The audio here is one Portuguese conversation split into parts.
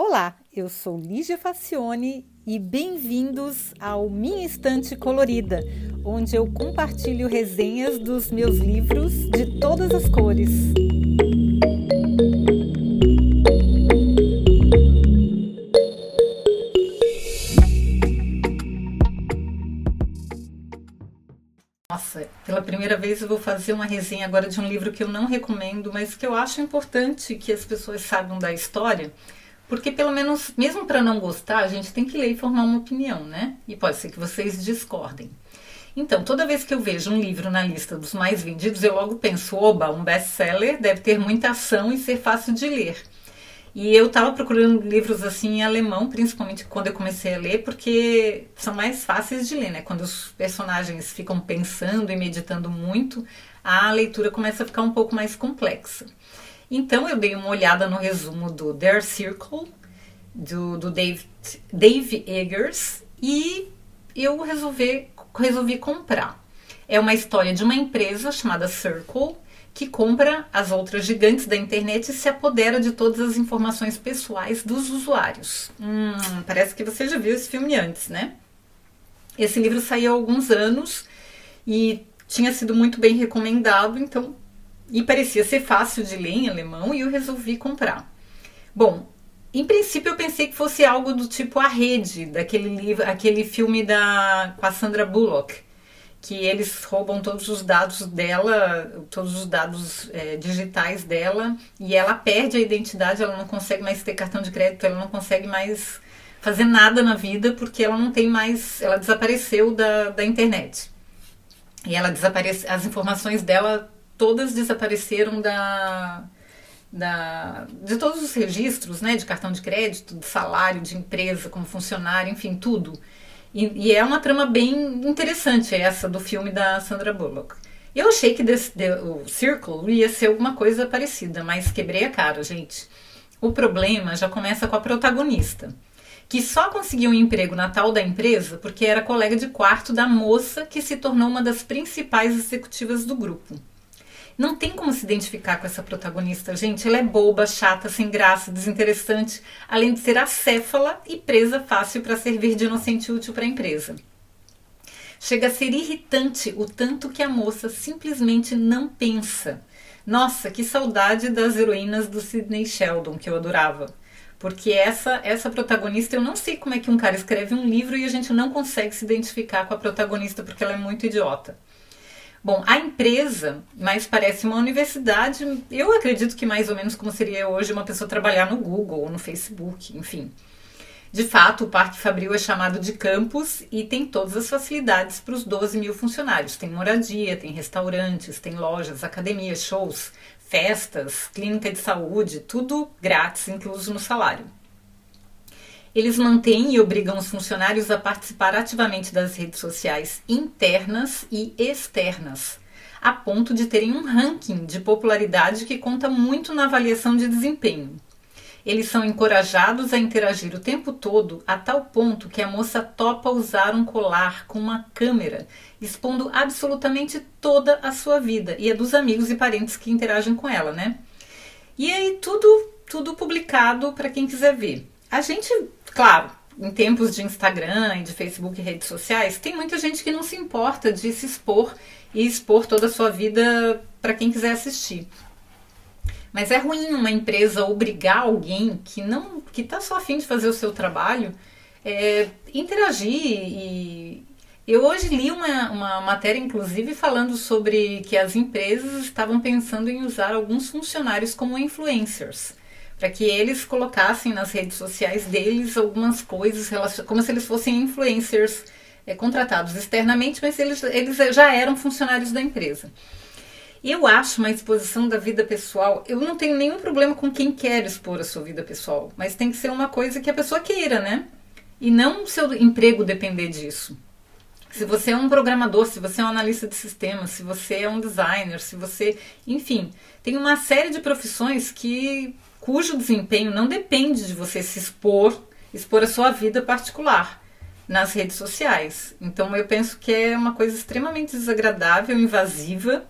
Olá, eu sou Lígia Facione e bem-vindos ao Minha Estante Colorida, onde eu compartilho resenhas dos meus livros de todas as cores. Nossa, pela primeira vez eu vou fazer uma resenha agora de um livro que eu não recomendo, mas que eu acho importante que as pessoas saibam da história porque pelo menos, mesmo para não gostar, a gente tem que ler e formar uma opinião, né? E pode ser que vocês discordem. Então, toda vez que eu vejo um livro na lista dos mais vendidos, eu logo penso, oba, um best-seller deve ter muita ação e ser fácil de ler. E eu estava procurando livros assim em alemão, principalmente quando eu comecei a ler, porque são mais fáceis de ler, né? Quando os personagens ficam pensando e meditando muito, a leitura começa a ficar um pouco mais complexa. Então eu dei uma olhada no resumo do Their Circle, do, do Dave, Eggers, e eu resolvi, resolvi comprar. É uma história de uma empresa chamada Circle que compra as outras gigantes da internet e se apodera de todas as informações pessoais dos usuários. Hum, parece que você já viu esse filme antes, né? Esse livro saiu há alguns anos e tinha sido muito bem recomendado, então e parecia ser fácil de ler em alemão e eu resolvi comprar. Bom, em princípio eu pensei que fosse algo do tipo A Rede, daquele livro, aquele filme da com a Sandra Bullock, que eles roubam todos os dados dela, todos os dados é, digitais dela e ela perde a identidade, ela não consegue mais ter cartão de crédito, ela não consegue mais fazer nada na vida porque ela não tem mais, ela desapareceu da, da internet. E ela desaparece, as informações dela todas desapareceram da, da, de todos os registros, né, de cartão de crédito, de salário, de empresa, como funcionário, enfim, tudo. E, e, é uma trama bem interessante essa do filme da Sandra Bullock. Eu achei que desse, de, o Circle ia ser alguma coisa parecida, mas quebrei a cara, gente. O problema já começa com a protagonista, que só conseguiu um emprego na tal da empresa porque era colega de quarto da moça que se tornou uma das principais executivas do grupo. Não tem como se identificar com essa protagonista, gente. Ela é boba, chata, sem graça, desinteressante, além de ser acéfala e presa fácil para servir de inocente útil para a empresa. Chega a ser irritante o tanto que a moça simplesmente não pensa. Nossa, que saudade das heroínas do Sidney Sheldon, que eu adorava. Porque essa essa protagonista, eu não sei como é que um cara escreve um livro e a gente não consegue se identificar com a protagonista porque ela é muito idiota. Bom, a empresa, mais parece uma universidade, eu acredito que mais ou menos como seria hoje uma pessoa trabalhar no Google ou no Facebook, enfim. De fato, o Parque Fabril é chamado de campus e tem todas as facilidades para os 12 mil funcionários. Tem moradia, tem restaurantes, tem lojas, academias, shows, festas, clínica de saúde, tudo grátis, incluso no salário. Eles mantêm e obrigam os funcionários a participar ativamente das redes sociais internas e externas, a ponto de terem um ranking de popularidade que conta muito na avaliação de desempenho. Eles são encorajados a interagir o tempo todo, a tal ponto que a moça topa usar um colar com uma câmera, expondo absolutamente toda a sua vida e a dos amigos e parentes que interagem com ela, né? E aí tudo, tudo publicado para quem quiser ver. A gente Claro, em tempos de Instagram e de Facebook e redes sociais, tem muita gente que não se importa de se expor e expor toda a sua vida para quem quiser assistir. Mas é ruim uma empresa obrigar alguém que não que está só afim de fazer o seu trabalho é, interagir e eu hoje li uma, uma matéria, inclusive, falando sobre que as empresas estavam pensando em usar alguns funcionários como influencers para que eles colocassem nas redes sociais deles algumas coisas, como se eles fossem influencers é, contratados externamente, mas eles, eles já eram funcionários da empresa. Eu acho uma exposição da vida pessoal, eu não tenho nenhum problema com quem quer expor a sua vida pessoal, mas tem que ser uma coisa que a pessoa queira, né? E não o seu emprego depender disso. Se você é um programador, se você é um analista de sistemas, se você é um designer, se você. Enfim, tem uma série de profissões que cujo desempenho não depende de você se expor, expor a sua vida particular nas redes sociais. Então eu penso que é uma coisa extremamente desagradável, invasiva.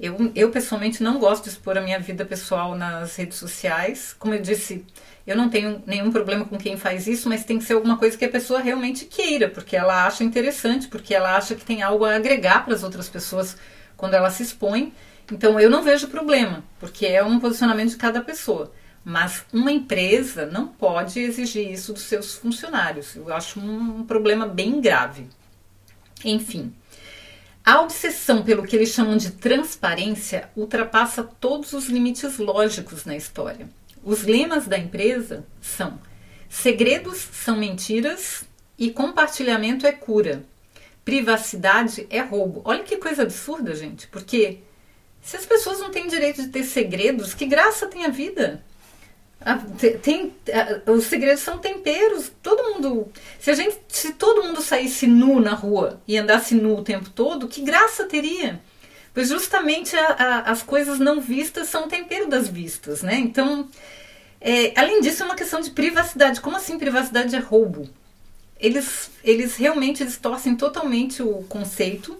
Eu, eu pessoalmente não gosto de expor a minha vida pessoal nas redes sociais. Como eu disse, Eu não tenho nenhum problema com quem faz isso, mas tem que ser alguma coisa que a pessoa realmente queira, porque ela acha interessante, porque ela acha que tem algo a agregar para as outras pessoas quando ela se expõe. Então eu não vejo problema, porque é um posicionamento de cada pessoa. Mas uma empresa não pode exigir isso dos seus funcionários. Eu acho um problema bem grave. Enfim, a obsessão pelo que eles chamam de transparência ultrapassa todos os limites lógicos na história. Os lemas da empresa são: segredos são mentiras e compartilhamento é cura. Privacidade é roubo. Olha que coisa absurda, gente, porque se as pessoas não têm direito de ter segredos, que graça tem a vida? tem, os segredos são temperos. Todo mundo. Se a gente. Se todo mundo saísse nu na rua e andasse nu o tempo todo, que graça teria? Pois justamente a, a, as coisas não vistas são o tempero das vistas, né? Então, é, além disso, é uma questão de privacidade. Como assim privacidade é roubo? Eles, eles realmente distorcem totalmente o conceito.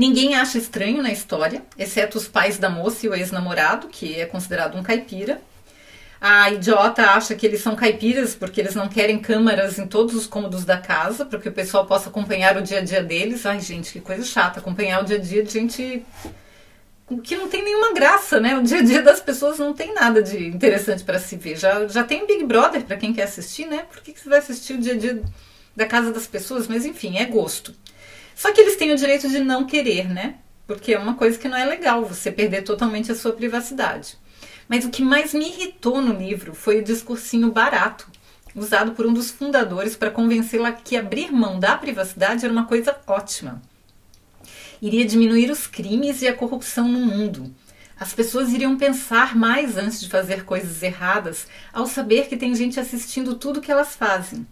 Ninguém acha estranho na história, exceto os pais da moça e o ex-namorado, que é considerado um caipira. A idiota acha que eles são caipiras porque eles não querem câmaras em todos os cômodos da casa, para que o pessoal possa acompanhar o dia a dia deles. Ai, gente, que coisa chata, acompanhar o dia a dia de gente que não tem nenhuma graça, né? O dia a dia das pessoas não tem nada de interessante para se ver. Já, já tem Big Brother para quem quer assistir, né? Por que, que você vai assistir o dia a dia da casa das pessoas? Mas enfim, é gosto. Só que eles têm o direito de não querer, né? Porque é uma coisa que não é legal você perder totalmente a sua privacidade. Mas o que mais me irritou no livro foi o discursinho barato, usado por um dos fundadores para convencê-la que abrir mão da privacidade era uma coisa ótima. Iria diminuir os crimes e a corrupção no mundo. As pessoas iriam pensar mais antes de fazer coisas erradas ao saber que tem gente assistindo tudo que elas fazem.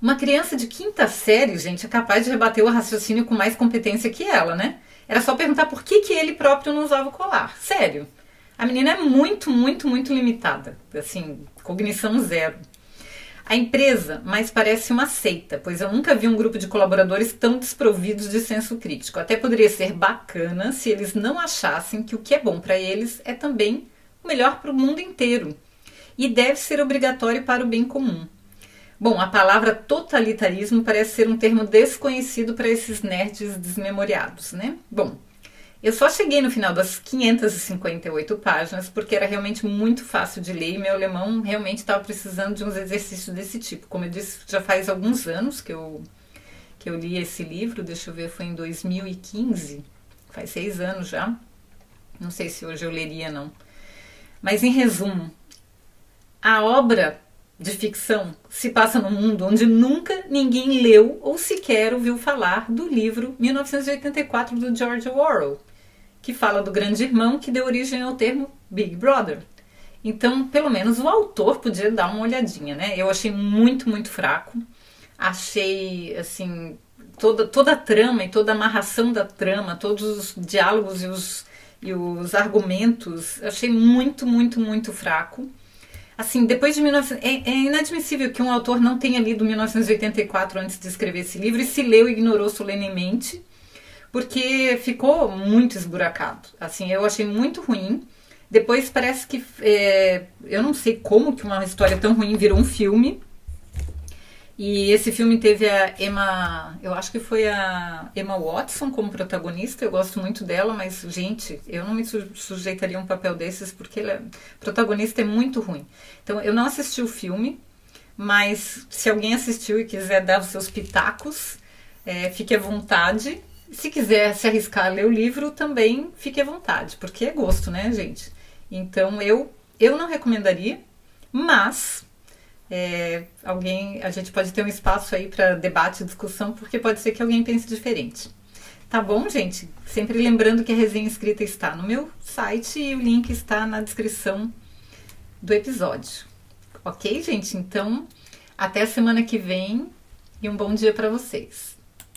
Uma criança de quinta série, gente, é capaz de rebater o raciocínio com mais competência que ela, né? Era só perguntar por que, que ele próprio não usava o colar. Sério. A menina é muito, muito, muito limitada. Assim, cognição zero. A empresa mais parece uma seita, pois eu nunca vi um grupo de colaboradores tão desprovidos de senso crítico. Até poderia ser bacana se eles não achassem que o que é bom para eles é também o melhor para o mundo inteiro e deve ser obrigatório para o bem comum. Bom, a palavra totalitarismo parece ser um termo desconhecido para esses nerds desmemoriados, né? Bom, eu só cheguei no final das 558 páginas porque era realmente muito fácil de ler e meu alemão realmente estava precisando de uns exercícios desse tipo. Como eu disse, já faz alguns anos que eu, que eu li esse livro, deixa eu ver, foi em 2015, faz seis anos já. Não sei se hoje eu leria, não. Mas em resumo, a obra de ficção se passa num mundo onde nunca ninguém leu ou sequer ouviu falar do livro 1984 do George Orwell que fala do grande irmão que deu origem ao termo Big Brother. Então, pelo menos o autor podia dar uma olhadinha, né? Eu achei muito, muito fraco. Achei, assim, toda, toda a trama e toda a amarração da trama, todos os diálogos e os, e os argumentos, achei muito, muito, muito fraco. Assim, depois de 19... é, é inadmissível que um autor não tenha lido 1984 antes de escrever esse livro e se leu e ignorou solenemente porque ficou muito esburacado. Assim, eu achei muito ruim. Depois parece que é, eu não sei como que uma história tão ruim virou um filme. E esse filme teve a Emma, eu acho que foi a Emma Watson como protagonista. Eu gosto muito dela, mas gente, eu não me sujeitaria a um papel desses porque ela, protagonista é muito ruim. Então eu não assisti o filme, mas se alguém assistiu e quiser dar os seus pitacos, é, fique à vontade. Se quiser se arriscar a ler o livro, também fique à vontade, porque é gosto, né, gente? Então eu eu não recomendaria, mas é, alguém a gente pode ter um espaço aí para debate e discussão, porque pode ser que alguém pense diferente. Tá bom, gente? Sempre lembrando que a resenha escrita está no meu site e o link está na descrição do episódio. Ok, gente? Então, até a semana que vem e um bom dia para vocês.